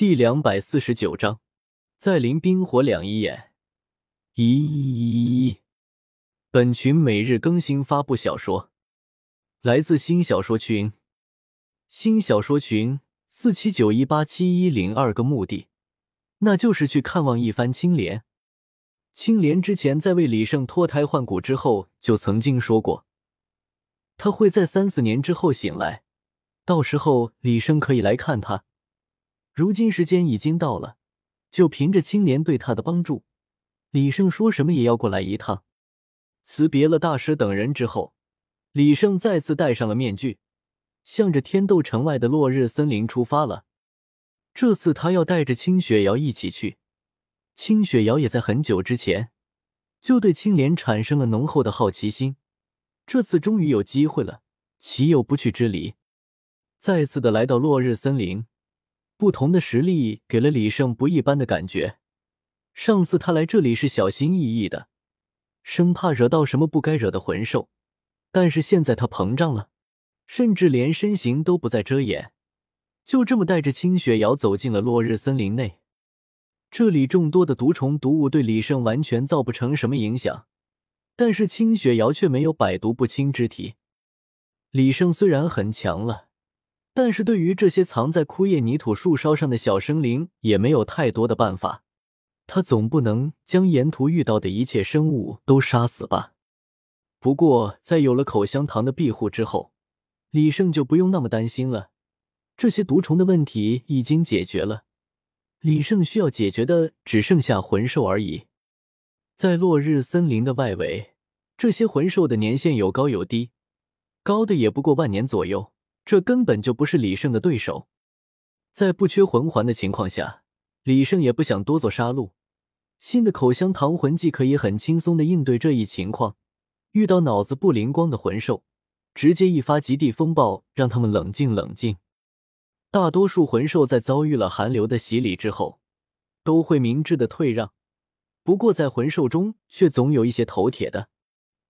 第两百四十九章，再临冰火两仪眼。咦咦咦，本群每日更新发布小说，来自新小说群。新小说群四七九一八七一零二个目的，那就是去看望一番青莲。青莲之前在为李胜脱胎换骨之后，就曾经说过，他会在三四年之后醒来，到时候李胜可以来看他。如今时间已经到了，就凭着青莲对他的帮助，李胜说什么也要过来一趟。辞别了大师等人之后，李胜再次戴上了面具，向着天斗城外的落日森林出发了。这次他要带着清雪瑶一起去。清雪瑶也在很久之前就对青莲产生了浓厚的好奇心，这次终于有机会了，岂有不去之理？再次的来到落日森林。不同的实力给了李胜不一般的感觉。上次他来这里是小心翼翼的，生怕惹到什么不该惹的魂兽，但是现在他膨胀了，甚至连身形都不再遮掩，就这么带着清雪瑶走进了落日森林内。这里众多的毒虫毒物对李胜完全造不成什么影响，但是清雪瑶却没有百毒不侵之体。李胜虽然很强了。但是对于这些藏在枯叶泥土树梢上的小生灵，也没有太多的办法。他总不能将沿途遇到的一切生物都杀死吧？不过，在有了口香糖的庇护之后，李胜就不用那么担心了。这些毒虫的问题已经解决了，李胜需要解决的只剩下魂兽而已。在落日森林的外围，这些魂兽的年限有高有低，高的也不过万年左右。这根本就不是李胜的对手，在不缺魂环的情况下，李胜也不想多做杀戮。新的口香糖魂技可以很轻松的应对这一情况。遇到脑子不灵光的魂兽，直接一发极地风暴，让他们冷静冷静。大多数魂兽在遭遇了寒流的洗礼之后，都会明智的退让。不过在魂兽中，却总有一些头铁的，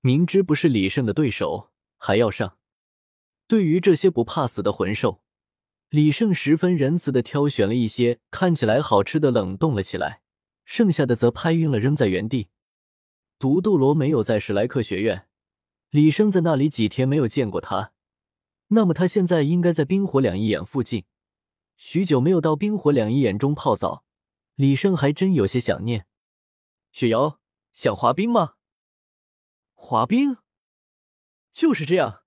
明知不是李胜的对手，还要上。对于这些不怕死的魂兽，李胜十分仁慈的挑选了一些看起来好吃的冷冻了起来，剩下的则拍晕了扔在原地。毒斗罗没有在史莱克学院，李胜在那里几天没有见过他，那么他现在应该在冰火两仪眼附近。许久没有到冰火两仪眼中泡澡，李胜还真有些想念。雪瑶，想滑冰吗？滑冰，就是这样。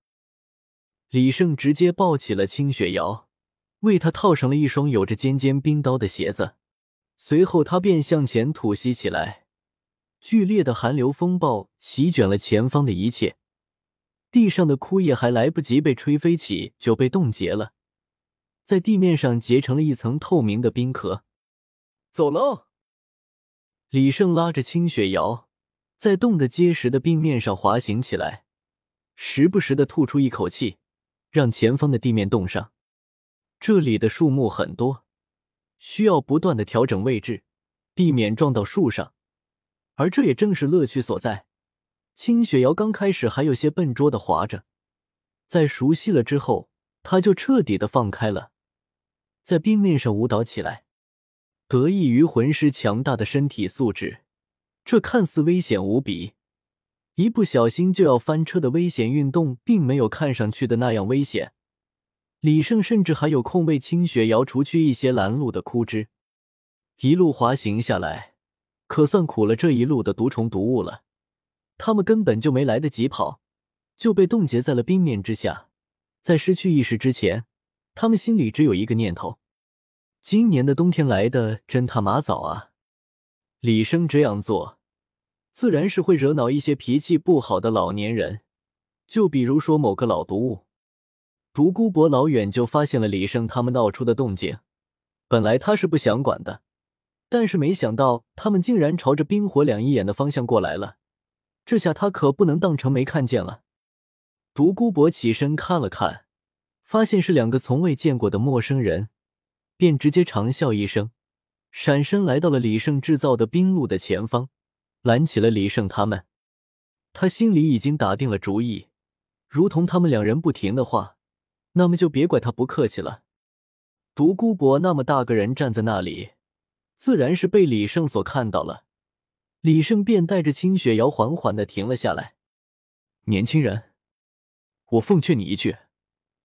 李胜直接抱起了清雪瑶，为她套上了一双有着尖尖冰刀的鞋子。随后，他便向前吐息起来。剧烈的寒流风暴席卷了前方的一切，地上的枯叶还来不及被吹飞起，就被冻结了，在地面上结成了一层透明的冰壳。走喽！李胜拉着清雪瑶，在冻得结实的冰面上滑行起来，时不时的吐出一口气。让前方的地面冻上。这里的树木很多，需要不断的调整位置，避免撞到树上。而这也正是乐趣所在。清雪瑶刚开始还有些笨拙的滑着，在熟悉了之后，他就彻底的放开了，在冰面上舞蹈起来。得益于魂师强大的身体素质，这看似危险无比。一不小心就要翻车的危险运动，并没有看上去的那样危险。李胜甚至还有空为清雪瑶除去一些拦路的枯枝。一路滑行下来，可算苦了这一路的毒虫毒物了。他们根本就没来得及跑，就被冻结在了冰面之下。在失去意识之前，他们心里只有一个念头：今年的冬天来的真他妈早啊！李生这样做。自然是会惹恼一些脾气不好的老年人，就比如说某个老毒物。独孤博老远就发现了李胜他们闹出的动静，本来他是不想管的，但是没想到他们竟然朝着冰火两仪眼的方向过来了，这下他可不能当成没看见了。独孤博起身看了看，发现是两个从未见过的陌生人，便直接长笑一声，闪身来到了李胜制造的冰路的前方。拦起了李胜他们，他心里已经打定了主意，如同他们两人不停的话，那么就别怪他不客气了。独孤博那么大个人站在那里，自然是被李胜所看到了。李胜便带着清雪瑶缓缓的停了下来。年轻人，我奉劝你一句，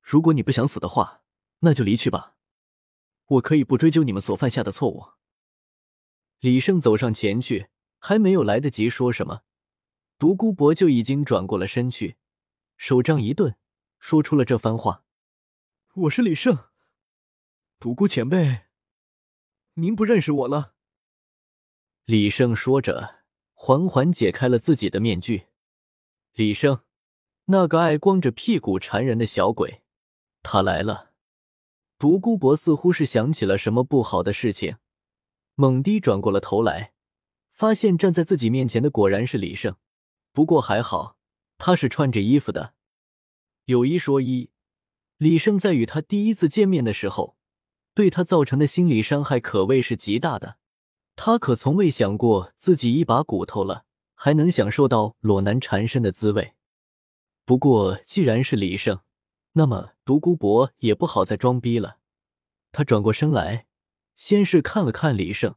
如果你不想死的话，那就离去吧。我可以不追究你们所犯下的错误。李胜走上前去，还没有来得及说什么，独孤博就已经转过了身去，手杖一顿，说出了这番话：“我是李胜，独孤前辈，您不认识我了。”李胜说着，缓缓解开了自己的面具。李胜，那个爱光着屁股缠人的小鬼，他来了。独孤博似乎是想起了什么不好的事情，猛地转过了头来，发现站在自己面前的果然是李胜。不过还好，他是穿着衣服的。有一说一，李胜在与他第一次见面的时候，对他造成的心理伤害可谓是极大的。他可从未想过自己一把骨头了，还能享受到裸男缠身的滋味。不过既然是李胜。那么独孤博也不好再装逼了，他转过身来，先是看了看李胜，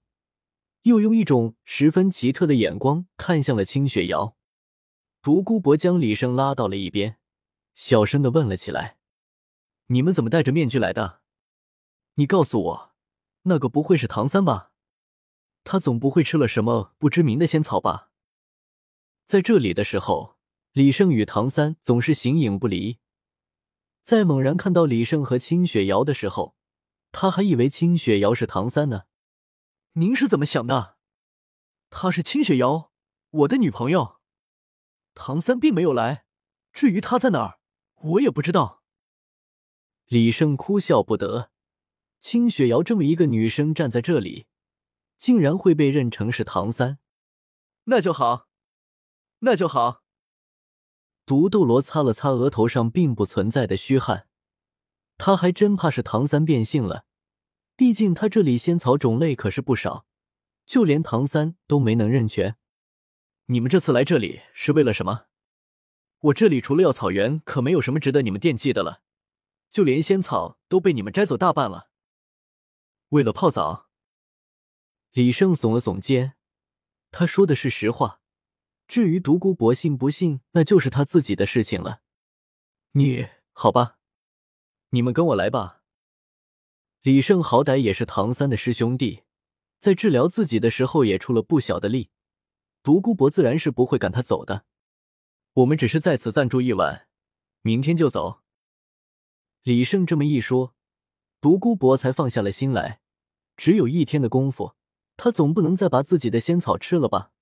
又用一种十分奇特的眼光看向了清雪瑶。独孤博将李胜拉到了一边，小声的问了起来：“你们怎么戴着面具来的？你告诉我，那个不会是唐三吧？他总不会吃了什么不知名的仙草吧？”在这里的时候，李胜与唐三总是形影不离。在猛然看到李胜和清雪瑶的时候，他还以为清雪瑶是唐三呢。您是怎么想的？她是清雪瑶，我的女朋友。唐三并没有来，至于他在哪儿，我也不知道。李胜哭笑不得，清雪瑶这么一个女生站在这里，竟然会被认成是唐三，那就好，那就好。独斗罗擦了擦额头上并不存在的虚汗，他还真怕是唐三变性了。毕竟他这里仙草种类可是不少，就连唐三都没能认全。你们这次来这里是为了什么？我这里除了药草园，可没有什么值得你们惦记的了，就连仙草都被你们摘走大半了。为了泡澡。李胜耸了耸肩，他说的是实话。至于独孤博信不信，那就是他自己的事情了。你好吧，你们跟我来吧。李胜好歹也是唐三的师兄弟，在治疗自己的时候也出了不小的力，独孤博自然是不会赶他走的。我们只是在此暂住一晚，明天就走。李胜这么一说，独孤博才放下了心来。只有一天的功夫，他总不能再把自己的仙草吃了吧？